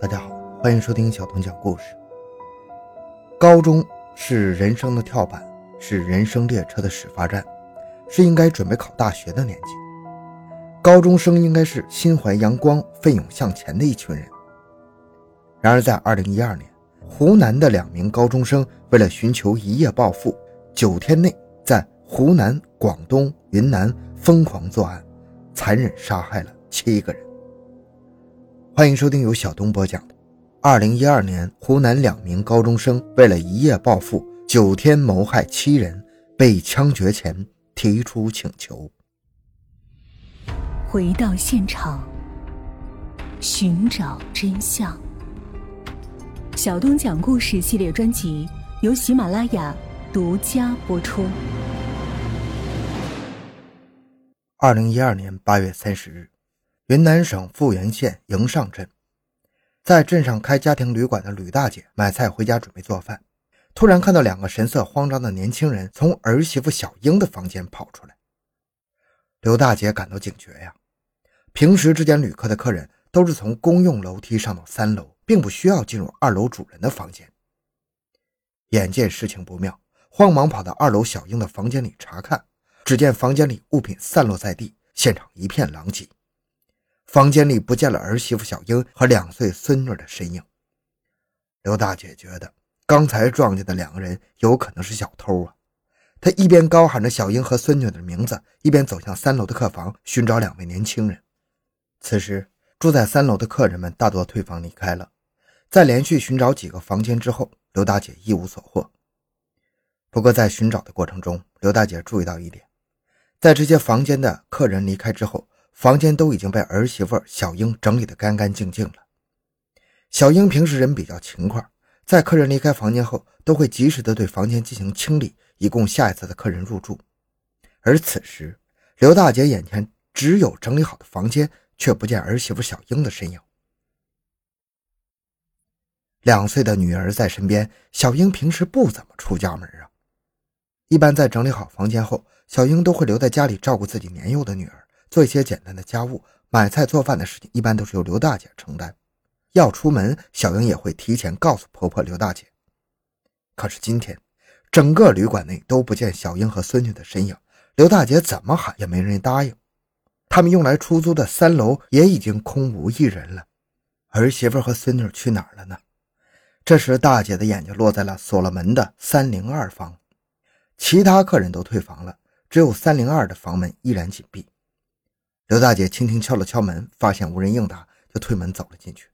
大家好，欢迎收听小童讲故事。高中是人生的跳板，是人生列车的始发站，是应该准备考大学的年纪。高中生应该是心怀阳光、奋勇向前的一群人。然而，在2012年，湖南的两名高中生为了寻求一夜暴富，九天内在湖南、广东、云南疯狂作案，残忍杀害了七个人。欢迎收听由小东播讲的。二零一二年，湖南两名高中生为了一夜暴富，九天谋害七人，被枪决前提出请求。回到现场，寻找真相。小东讲故事系列专辑由喜马拉雅独家播出。二零一二年八月三十日。云南省富源县迎上镇，在镇上开家庭旅馆的吕大姐买菜回家准备做饭，突然看到两个神色慌张的年轻人从儿媳妇小英的房间跑出来。刘大姐感到警觉呀，平时这间旅客的客人都是从公用楼梯上到三楼，并不需要进入二楼主人的房间。眼见事情不妙，慌忙跑到二楼小英的房间里查看，只见房间里物品散落在地，现场一片狼藉。房间里不见了儿媳妇小英和两岁孙女的身影。刘大姐觉得刚才撞见的两个人有可能是小偷啊！她一边高喊着小英和孙女的名字，一边走向三楼的客房寻找两位年轻人。此时住在三楼的客人们大多退房离开了。在连续寻找几个房间之后，刘大姐一无所获。不过在寻找的过程中，刘大姐注意到一点：在这些房间的客人离开之后。房间都已经被儿媳妇小英整理得干干净净了。小英平时人比较勤快，在客人离开房间后，都会及时的对房间进行清理，以供下一次的客人入住。而此时，刘大姐眼前只有整理好的房间，却不见儿媳妇小英的身影。两岁的女儿在身边，小英平时不怎么出家门啊。一般在整理好房间后，小英都会留在家里照顾自己年幼的女儿。做一些简单的家务，买菜做饭的事情一般都是由刘大姐承担。要出门，小英也会提前告诉婆婆刘大姐。可是今天，整个旅馆内都不见小英和孙女的身影，刘大姐怎么喊也没人答应。他们用来出租的三楼也已经空无一人了，儿媳妇和孙女去哪儿了呢？这时，大姐的眼睛落在了锁了门的三零二房，其他客人都退房了，只有三零二的房门依然紧闭。刘大姐轻轻敲了敲门，发现无人应答，就推门走了进去。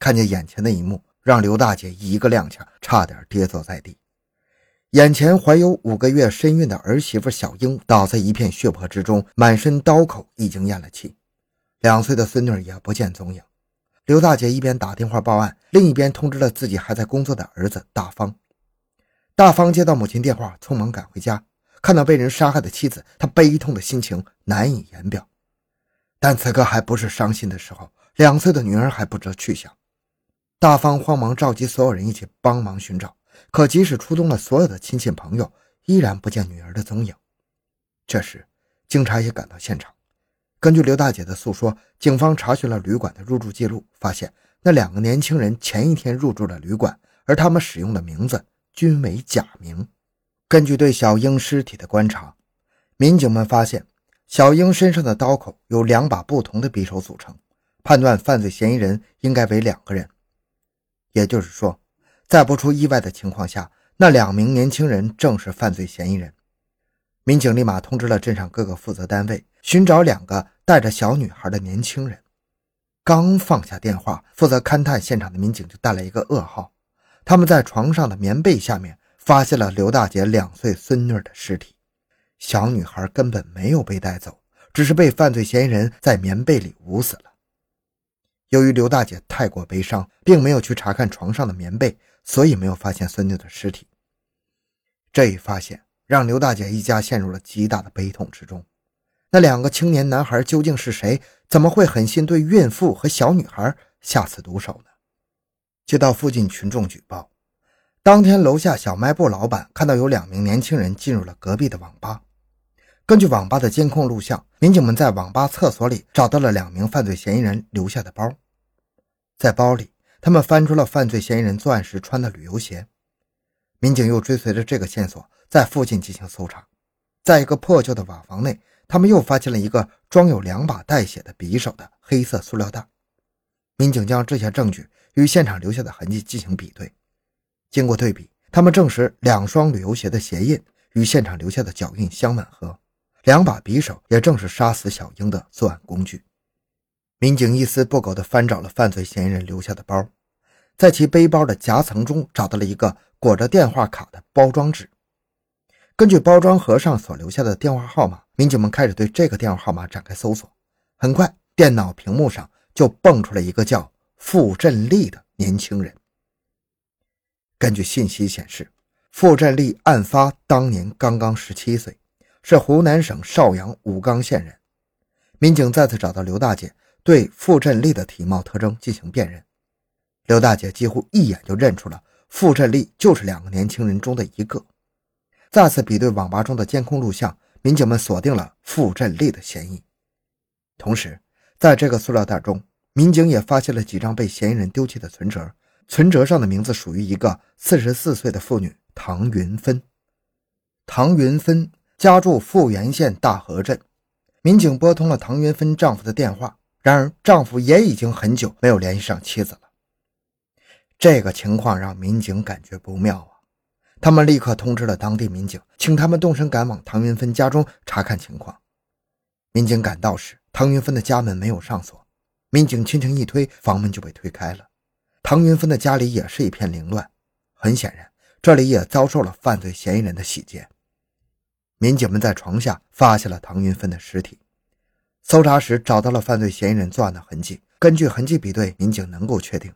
看见眼前的一幕，让刘大姐一个踉跄，差点跌坐在地。眼前怀有五个月身孕的儿媳妇小英倒在一片血泊之中，满身刀口，已经咽了气。两岁的孙女也不见踪影。刘大姐一边打电话报案，另一边通知了自己还在工作的儿子大方。大方接到母亲电话，匆忙赶回家。看到被人杀害的妻子，他悲痛的心情难以言表。但此刻还不是伤心的时候，两岁的女儿还不知去向。大方慌忙召集所有人一起帮忙寻找，可即使出动了所有的亲戚朋友，依然不见女儿的踪影。这时，警察也赶到现场。根据刘大姐的诉说，警方查询了旅馆的入住记录，发现那两个年轻人前一天入住了旅馆，而他们使用的名字均为假名。根据对小英尸体的观察，民警们发现小英身上的刀口由两把不同的匕首组成，判断犯罪嫌疑人应该为两个人。也就是说，在不出意外的情况下，那两名年轻人正是犯罪嫌疑人。民警立马通知了镇上各个负责单位，寻找两个带着小女孩的年轻人。刚放下电话，负责勘探现场的民警就带来一个噩耗：他们在床上的棉被下面。发现了刘大姐两岁孙女的尸体，小女孩根本没有被带走，只是被犯罪嫌疑人在棉被里捂死了。由于刘大姐太过悲伤，并没有去查看床上的棉被，所以没有发现孙女的尸体。这一发现让刘大姐一家陷入了极大的悲痛之中。那两个青年男孩究竟是谁？怎么会狠心对孕妇和小女孩下此毒手呢？接到附近群众举报。当天，楼下小卖部老板看到有两名年轻人进入了隔壁的网吧。根据网吧的监控录像，民警们在网吧厕所里找到了两名犯罪嫌疑人留下的包。在包里，他们翻出了犯罪嫌疑人作案时穿的旅游鞋。民警又追随着这个线索，在附近进行搜查。在一个破旧的瓦房内，他们又发现了一个装有两把带血的匕首的黑色塑料袋。民警将这些证据与现场留下的痕迹进行比对，经过对比，他们证实两双旅游鞋的鞋印与现场留下的脚印相吻合，两把匕首也正是杀死小英的作案工具。民警一丝不苟地翻找了犯罪嫌疑人留下的包，在其背包的夹层中找到了一个裹着电话卡的包装纸。根据包装盒上所留下的电话号码，民警们开始对这个电话号码展开搜索。很快，电脑屏幕上。就蹦出了一个叫傅振利的年轻人。根据信息显示，傅振利案发当年刚刚十七岁，是湖南省邵阳武冈县人。民警再次找到刘大姐，对傅振利的体貌特征进行辨认。刘大姐几乎一眼就认出了傅振利就是两个年轻人中的一个。再次比对网吧中的监控录像，民警们锁定了傅振利的嫌疑。同时，在这个塑料袋中，民警也发现了几张被嫌疑人丢弃的存折，存折上的名字属于一个四十四岁的妇女唐云芬。唐云芬家住富源县大河镇，民警拨通了唐云芬丈夫的电话，然而丈夫也已经很久没有联系上妻子了。这个情况让民警感觉不妙啊！他们立刻通知了当地民警，请他们动身赶往唐云芬家中查看情况。民警赶到时，唐云芬的家门没有上锁。民警轻轻一推，房门就被推开了。唐云芬的家里也是一片凌乱，很显然，这里也遭受了犯罪嫌疑人的洗劫。民警们在床下发现了唐云芬的尸体，搜查时找到了犯罪嫌疑人作案的痕迹。根据痕迹比对，民警能够确定，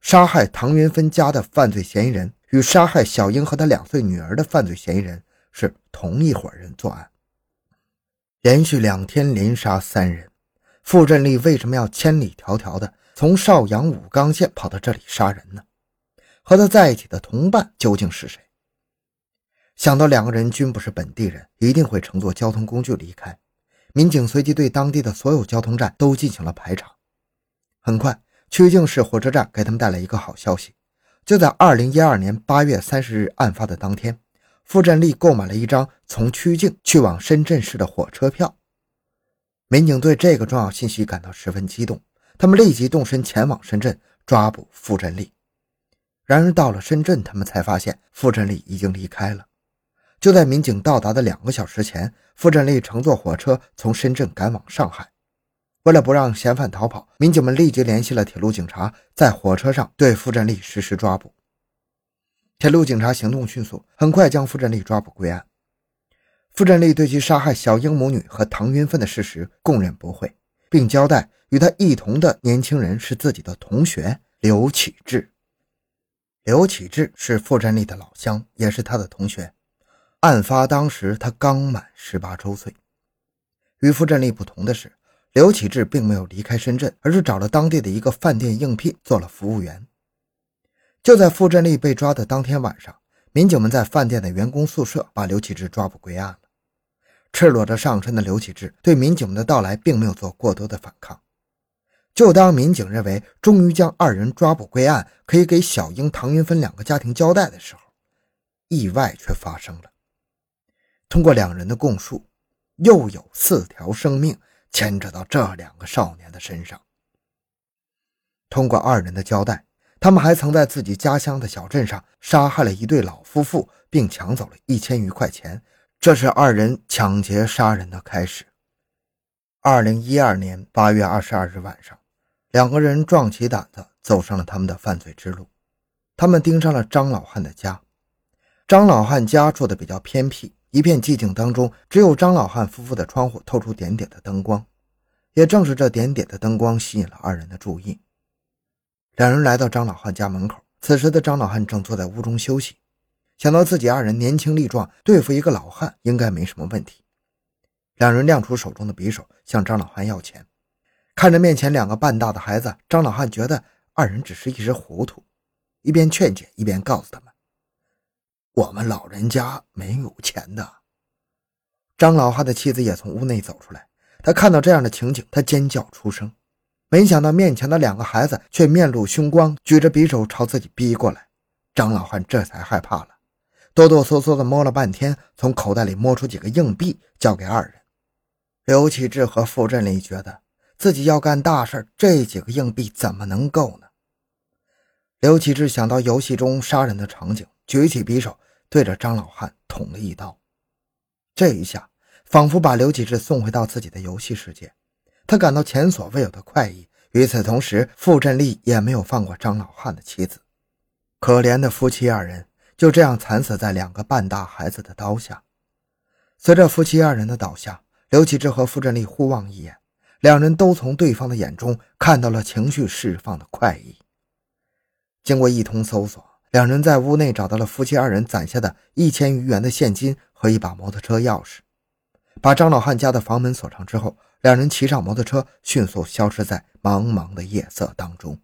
杀害唐云芬家的犯罪嫌疑人与杀害小英和她两岁女儿的犯罪嫌疑人是同一伙人作案。连续两天连杀三人。傅振利为什么要千里迢迢的从邵阳武冈县跑到这里杀人呢？和他在一起的同伴究竟是谁？想到两个人均不是本地人，一定会乘坐交通工具离开。民警随即对当地的所有交通站都进行了排查。很快，曲靖市火车站给他们带来一个好消息：就在2012年8月30日案发的当天，傅振利购买了一张从曲靖去往深圳市的火车票。民警对这个重要信息感到十分激动，他们立即动身前往深圳抓捕傅振利。然而到了深圳，他们才发现傅振利已经离开了。就在民警到达的两个小时前，傅振利乘坐火车从深圳赶往上海。为了不让嫌犯逃跑，民警们立即联系了铁路警察，在火车上对傅振利实施抓捕。铁路警察行动迅速，很快将傅振利抓捕归案。傅振利对其杀害小英母女和唐云芬的事实供认不讳，并交代与他一同的年轻人是自己的同学刘启志。刘启志是傅振利的老乡，也是他的同学。案发当时他刚满十八周岁。与傅振利不同的是，刘启志并没有离开深圳，而是找了当地的一个饭店应聘做了服务员。就在傅振利被抓的当天晚上，民警们在饭店的员工宿舍把刘启志抓捕归案。赤裸着上身的刘启志对民警们的到来并没有做过多的反抗。就当民警认为终于将二人抓捕归案，可以给小英、唐云芬两个家庭交代的时候，意外却发生了。通过两人的供述，又有四条生命牵扯到这两个少年的身上。通过二人的交代，他们还曾在自己家乡的小镇上杀害了一对老夫妇，并抢走了一千余块钱。这是二人抢劫杀人的开始。二零一二年八月二十二日晚上，两个人壮起胆子走上了他们的犯罪之路。他们盯上了张老汉的家。张老汉家住的比较偏僻，一片寂静当中，只有张老汉夫妇的窗户透出点点的灯光。也正是这点点的灯光吸引了二人的注意。两人来到张老汉家门口，此时的张老汉正坐在屋中休息。想到自己二人年轻力壮，对付一个老汉应该没什么问题。两人亮出手中的匕首，向张老汉要钱。看着面前两个半大的孩子，张老汉觉得二人只是一时糊涂，一边劝解，一边告诉他们：“我们老人家没有钱的。”张老汉的妻子也从屋内走出来，他看到这样的情景，他尖叫出声。没想到面前的两个孩子却面露凶光，举着匕首朝自己逼过来。张老汉这才害怕了，哆哆嗦嗦地摸了半天，从口袋里摸出几个硬币，交给二人。刘启志和傅振利觉得自己要干大事，这几个硬币怎么能够呢？刘启志想到游戏中杀人的场景，举起匕首对着张老汉捅了一刀。这一下仿佛把刘启志送回到自己的游戏世界，他感到前所未有的快意。与此同时，傅振利也没有放过张老汉的妻子。可怜的夫妻二人就这样惨死在两个半大孩子的刀下。随着夫妻二人的倒下，刘启志和傅振利互望一眼，两人都从对方的眼中看到了情绪释放的快意。经过一通搜索，两人在屋内找到了夫妻二人攒下的一千余元的现金和一把摩托车钥匙。把张老汉家的房门锁上之后，两人骑上摩托车，迅速消失在茫茫的夜色当中。